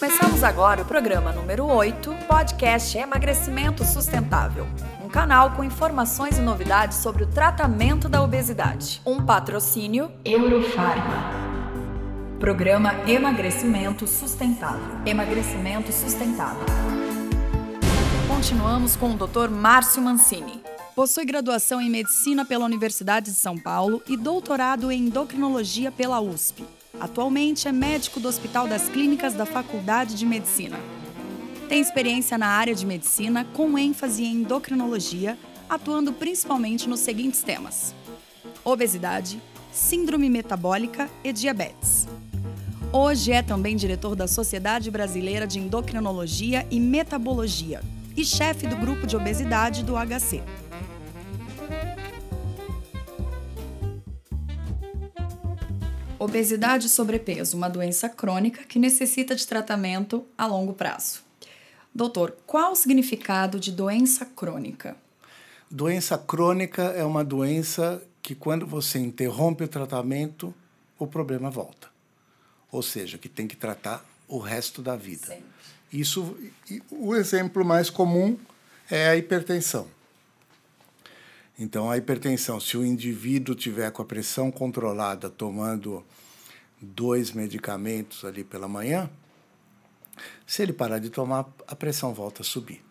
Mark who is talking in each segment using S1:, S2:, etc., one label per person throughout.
S1: Começamos agora o programa número 8, podcast Emagrecimento Sustentável. Um canal com informações e novidades sobre o tratamento da obesidade. Um patrocínio Eurofarma. Programa Emagrecimento Sustentável. Emagrecimento Sustentável. Continuamos com o Dr. Márcio Mancini. Possui graduação em Medicina pela Universidade de São Paulo e doutorado em Endocrinologia pela USP. Atualmente é médico do Hospital das Clínicas da Faculdade de Medicina. Tem experiência na área de medicina, com ênfase em endocrinologia, atuando principalmente nos seguintes temas: obesidade, síndrome metabólica e diabetes. Hoje é também diretor da Sociedade Brasileira de Endocrinologia e Metabologia e chefe do grupo de obesidade do HC. Obesidade e sobrepeso, uma doença crônica que necessita de tratamento a longo prazo. Doutor, qual o significado de doença crônica?
S2: Doença crônica é uma doença que, quando você interrompe o tratamento, o problema volta. Ou seja, que tem que tratar o resto da vida.
S1: Sempre.
S2: Isso, o exemplo mais comum é a hipertensão. Então, a hipertensão, se o indivíduo tiver com a pressão controlada, tomando dois medicamentos ali pela manhã, se ele parar de tomar, a pressão volta a subir.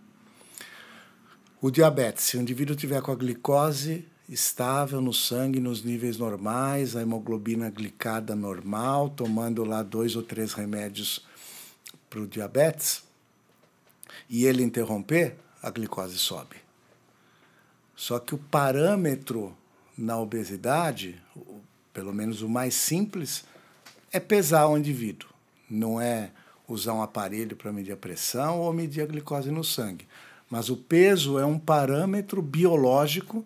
S2: O diabetes, se o indivíduo tiver com a glicose estável no sangue, nos níveis normais, a hemoglobina glicada normal, tomando lá dois ou três remédios para o diabetes, e ele interromper, a glicose sobe. Só que o parâmetro na obesidade, pelo menos o mais simples, é pesar o indivíduo. Não é usar um aparelho para medir a pressão ou medir a glicose no sangue. Mas o peso é um parâmetro biológico.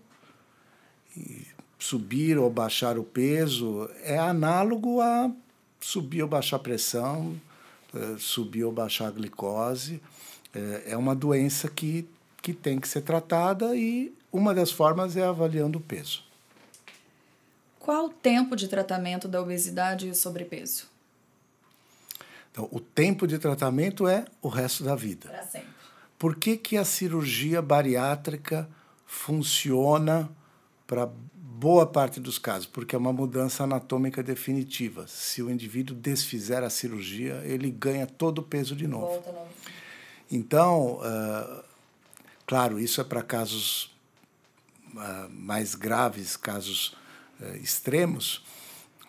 S2: Subir ou baixar o peso é análogo a subir ou baixar a pressão, eh, subir ou baixar a glicose. Eh, é uma doença que, que tem que ser tratada e uma das formas é avaliando o peso.
S1: Qual o tempo de tratamento da obesidade e o sobrepeso?
S2: Então, o tempo de tratamento é o resto da vida.
S1: Para sempre.
S2: Por que, que a cirurgia bariátrica funciona para boa parte dos casos? Porque é uma mudança anatômica definitiva. Se o indivíduo desfizer a cirurgia, ele ganha todo o peso de novo.
S1: Volta não.
S2: Então, uh, claro, isso é para casos uh, mais graves, casos uh, extremos,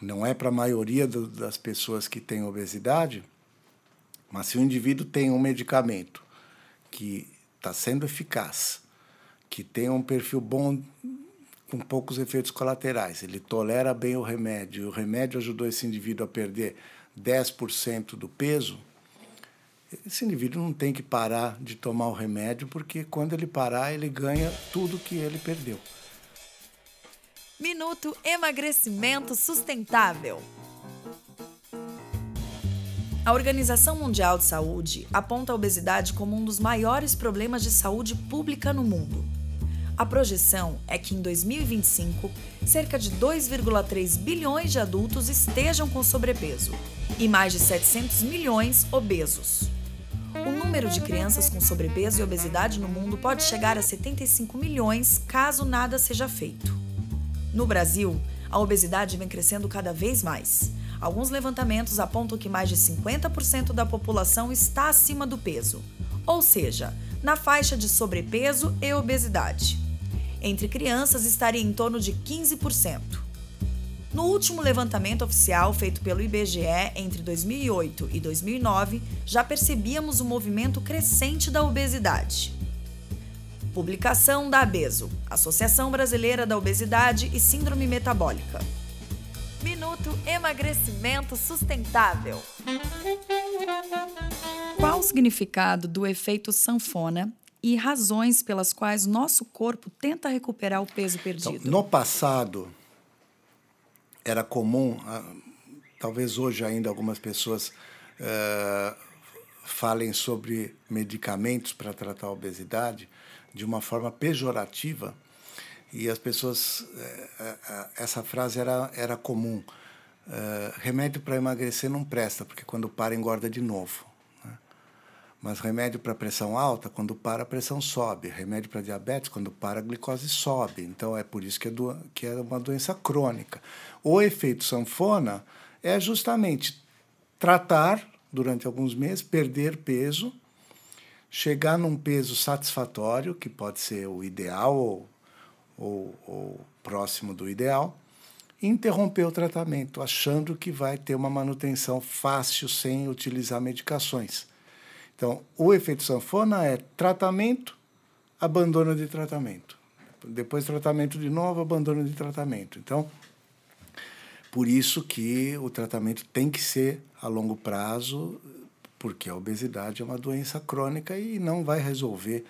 S2: não é para a maioria das pessoas que têm obesidade, mas se o indivíduo tem um medicamento que está sendo eficaz, que tem um perfil bom com poucos efeitos colaterais, ele tolera bem o remédio, e o remédio ajudou esse indivíduo a perder 10% do peso, esse indivíduo não tem que parar de tomar o remédio, porque quando ele parar, ele ganha tudo que ele perdeu.
S1: Minuto Emagrecimento Sustentável. A Organização Mundial de Saúde aponta a obesidade como um dos maiores problemas de saúde pública no mundo. A projeção é que em 2025, cerca de 2,3 bilhões de adultos estejam com sobrepeso e mais de 700 milhões obesos. Número de crianças com sobrepeso e obesidade no mundo pode chegar a 75 milhões caso nada seja feito. No Brasil, a obesidade vem crescendo cada vez mais. Alguns levantamentos apontam que mais de 50% da população está acima do peso, ou seja, na faixa de sobrepeso e obesidade. Entre crianças estaria em torno de 15%. No último levantamento oficial feito pelo IBGE entre 2008 e 2009, já percebíamos um movimento crescente da obesidade. Publicação da ABESO, Associação Brasileira da Obesidade e Síndrome Metabólica. Minuto Emagrecimento Sustentável. Qual o significado do efeito sanfona e razões pelas quais nosso corpo tenta recuperar o peso perdido?
S2: Então, no passado, era comum, ah, talvez hoje ainda algumas pessoas uh, falem sobre medicamentos para tratar a obesidade de uma forma pejorativa e as pessoas uh, essa frase era era comum remédio para emagrecer não presta porque quando para engorda de novo? Mas remédio para pressão alta, quando para, a pressão sobe. Remédio para diabetes, quando para, a glicose sobe. Então, é por isso que é, do, que é uma doença crônica. O efeito sanfona é justamente tratar durante alguns meses, perder peso, chegar num peso satisfatório, que pode ser o ideal ou, ou, ou próximo do ideal, e interromper o tratamento, achando que vai ter uma manutenção fácil sem utilizar medicações. Então, o efeito sanfona é tratamento, abandono de tratamento. Depois tratamento de novo, abandono de tratamento. Então, por isso que o tratamento tem que ser a longo prazo, porque a obesidade é uma doença crônica e não vai resolver.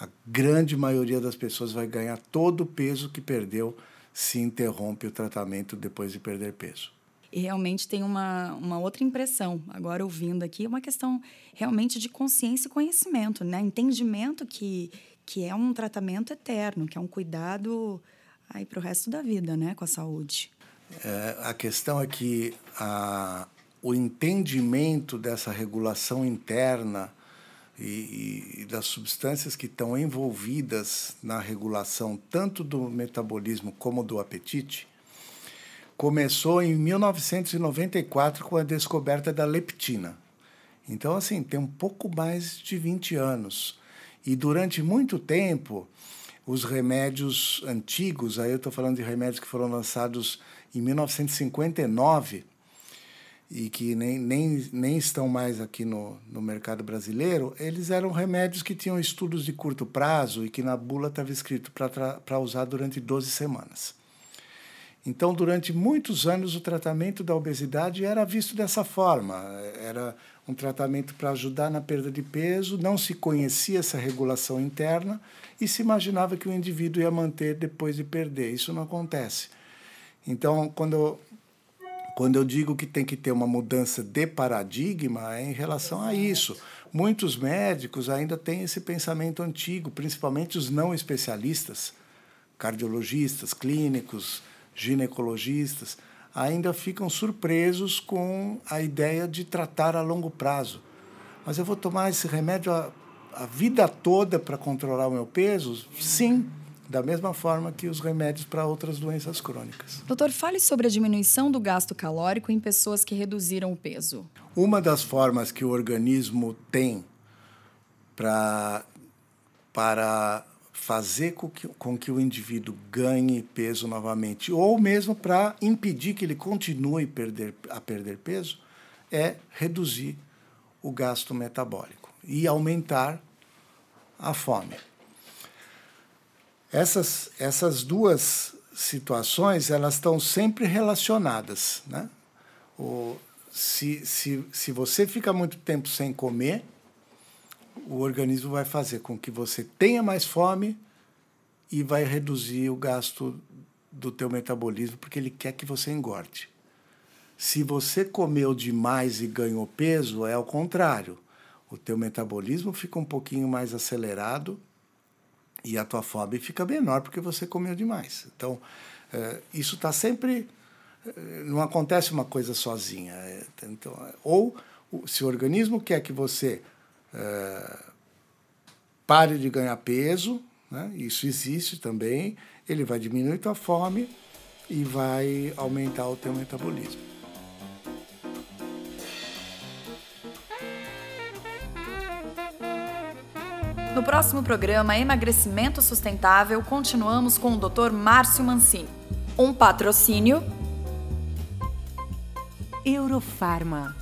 S2: A grande maioria das pessoas vai ganhar todo o peso que perdeu se interrompe o tratamento depois de perder peso
S1: e realmente tem uma, uma outra impressão, agora ouvindo aqui, uma questão realmente de consciência e conhecimento, né? Entendimento que, que é um tratamento eterno, que é um cuidado aí para o resto da vida, né? Com a saúde.
S2: É, a questão é que a, o entendimento dessa regulação interna e, e, das substâncias que estão envolvidas na regulação tanto do metabolismo como do apetite começou em 1994 com a descoberta da leptina. Então, assim, tem um pouco mais de 20 anos. E durante muito tempo, os remédios antigos, aí eu estou falando de remédios que foram lançados em 1959 e que nem, nem, nem estão mais aqui no, no mercado brasileiro, eles eram remédios que tinham estudos de curto prazo e que na bula estava escrito para usar durante 12 semanas. Então, durante muitos anos, o tratamento da obesidade era visto dessa forma. Era um tratamento para ajudar na perda de peso, não se conhecia essa regulação interna e se imaginava que o indivíduo ia manter depois de perder. Isso não acontece. Então, quando eu, quando eu digo que tem que ter uma mudança de paradigma, é em relação a isso. Muitos médicos ainda têm esse pensamento antigo, principalmente os não especialistas, cardiologistas, clínicos, ginecologistas, ainda ficam surpresos com a ideia de tratar a longo prazo. Mas eu vou tomar esse remédio a, a vida toda para controlar o meu peso? Sim, da mesma forma que os remédios para outras doenças crônicas.
S1: Doutor, fale sobre a diminuição do gasto calórico em pessoas que reduziram o peso.
S2: Uma das formas que o organismo tem pra, para fazer com que, com que o indivíduo ganhe peso novamente, ou mesmo para impedir que ele continue perder, a perder peso, é reduzir o gasto metabólico e aumentar a fome. Essas, essas duas situações elas estão sempre relacionadas. Né? O, se, se, se você fica muito tempo sem comer, o organismo vai fazer com que você tenha mais fome e vai reduzir o gasto do teu metabolismo porque ele quer que você engorde. Se você comeu demais e ganhou peso, é o contrário. O teu metabolismo fica um pouquinho mais acelerado e a tua fome fica menor porque você comeu demais. Então, é, isso está sempre. É, não acontece uma coisa sozinha. É, então, ou se o organismo quer que você é, pare de ganhar peso, né? isso existe também, ele vai diminuir tua fome e vai aumentar o teu metabolismo.
S1: No próximo programa Emagrecimento Sustentável, continuamos com o Dr. Márcio Mancini. Um patrocínio
S3: Eurofarma